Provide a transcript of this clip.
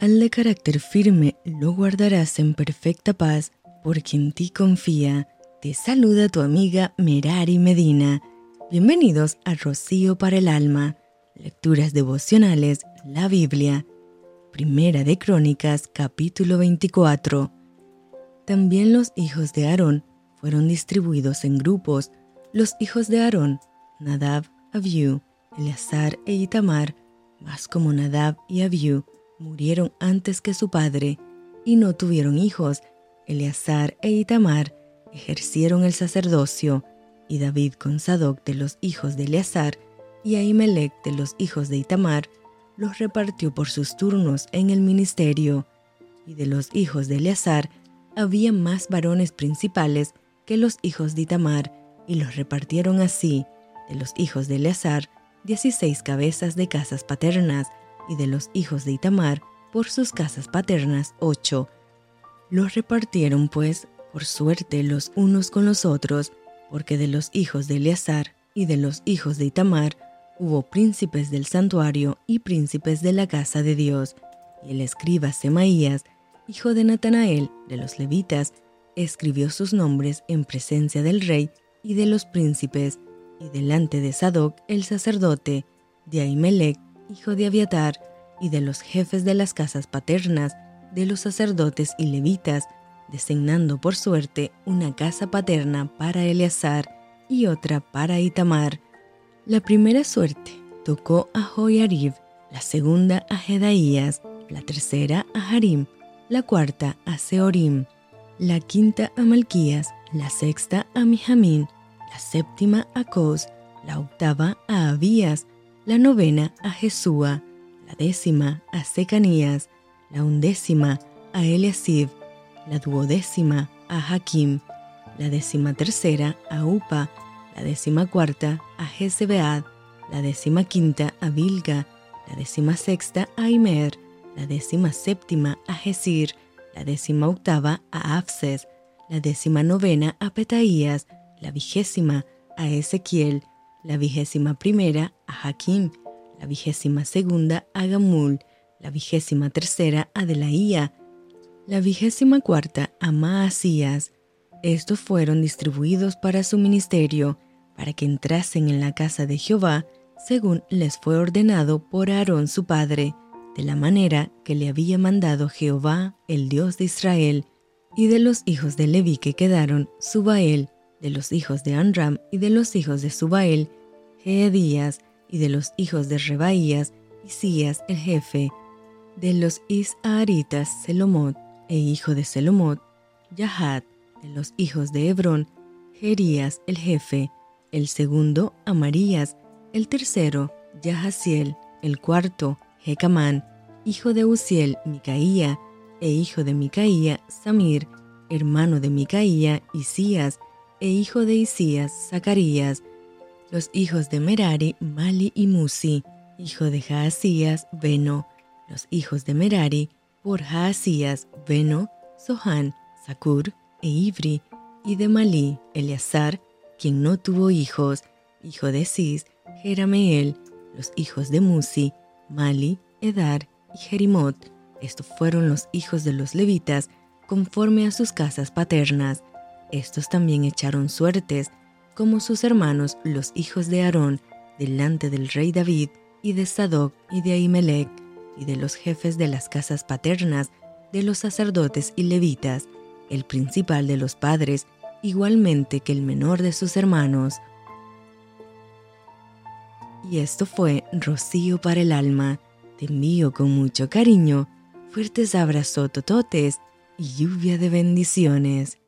Al de carácter firme lo guardarás en perfecta paz, porque en ti confía. Te saluda tu amiga Merari Medina. Bienvenidos a Rocío para el Alma. Lecturas devocionales, la Biblia. Primera de Crónicas, capítulo 24. También los hijos de Aarón fueron distribuidos en grupos. Los hijos de Aarón, Nadab, Abiú, Eleazar e Itamar, más como Nadab y Abiú, murieron antes que su padre y no tuvieron hijos. Eleazar e Itamar ejercieron el sacerdocio, y David con Sadoc de los hijos de Eleazar y Ahimelech de los hijos de Itamar los repartió por sus turnos en el ministerio. Y de los hijos de Eleazar había más varones principales que los hijos de Itamar, y los repartieron así, de los hijos de Eleazar, dieciséis cabezas de casas paternas, y de los hijos de Itamar, por sus casas paternas, ocho. Los repartieron, pues, por suerte los unos con los otros, porque de los hijos de Eleazar y de los hijos de Itamar hubo príncipes del santuario y príncipes de la casa de Dios. Y el escriba Semaías, hijo de Natanael, de los levitas, escribió sus nombres en presencia del rey y de los príncipes, y delante de Sadoc el sacerdote, de Ahimelech, hijo de Abiatar, y de los jefes de las casas paternas, de los sacerdotes y levitas, designando por suerte una casa paterna para Eleazar y otra para Itamar. La primera suerte tocó a Joyarib, la segunda a Jedaías, la tercera a Harim, la cuarta a Seorim, la quinta a Malquías, la sexta a Mijamín, la séptima a Cos, la octava a Abías, la novena a Jesúa, la décima a Secanías, la undécima a Eliasib, la duodécima a Hakim, la décima tercera a Upa, la décima cuarta a Jezebead, la décima quinta a Bilga, la décima sexta a Imer, la décima séptima a Jesir, la décima octava a Afses, la décima novena a Petaías, la vigésima a Ezequiel, la vigésima primera a Hakim, la vigésima segunda a Gamul, la vigésima tercera a Delaía, la vigésima cuarta a Maasías. Estos fueron distribuidos para su ministerio, para que entrasen en la casa de Jehová, según les fue ordenado por Aarón su padre, de la manera que le había mandado Jehová, el Dios de Israel, y de los hijos de Leví que quedaron, Subael, de los hijos de Anram y de los hijos de Subael, Jeedías, y de los hijos de Rebaías, Isías el jefe, de los Isaharitas, Selomot, e hijo de Selomot, Yahat, de los hijos de Hebrón, Jerías el jefe, el segundo, Amarías, el tercero, Yahaziel, el cuarto, Jecamán, hijo de Uziel, Micaía, e hijo de Micaía, Samir, hermano de Micaía, Isías, e hijo de Isías, Zacarías, los hijos de Merari, Mali y Musi, hijo de Jaasías, Beno, los hijos de Merari, por Jaasías, Beno, Sohan, Sakur e Ibri, y de Malí, Eleazar, quien no tuvo hijos, hijo de Cis, Jerameel, los hijos de Musi, Mali, Edar y Jerimot. Estos fueron los hijos de los levitas conforme a sus casas paternas. Estos también echaron suertes como sus hermanos los hijos de Aarón, delante del rey David, y de Sadoc y de Ahimelech, y de los jefes de las casas paternas, de los sacerdotes y levitas, el principal de los padres, igualmente que el menor de sus hermanos. Y esto fue Rocío para el alma. Te envío con mucho cariño, fuertes abrazos tototes y lluvia de bendiciones.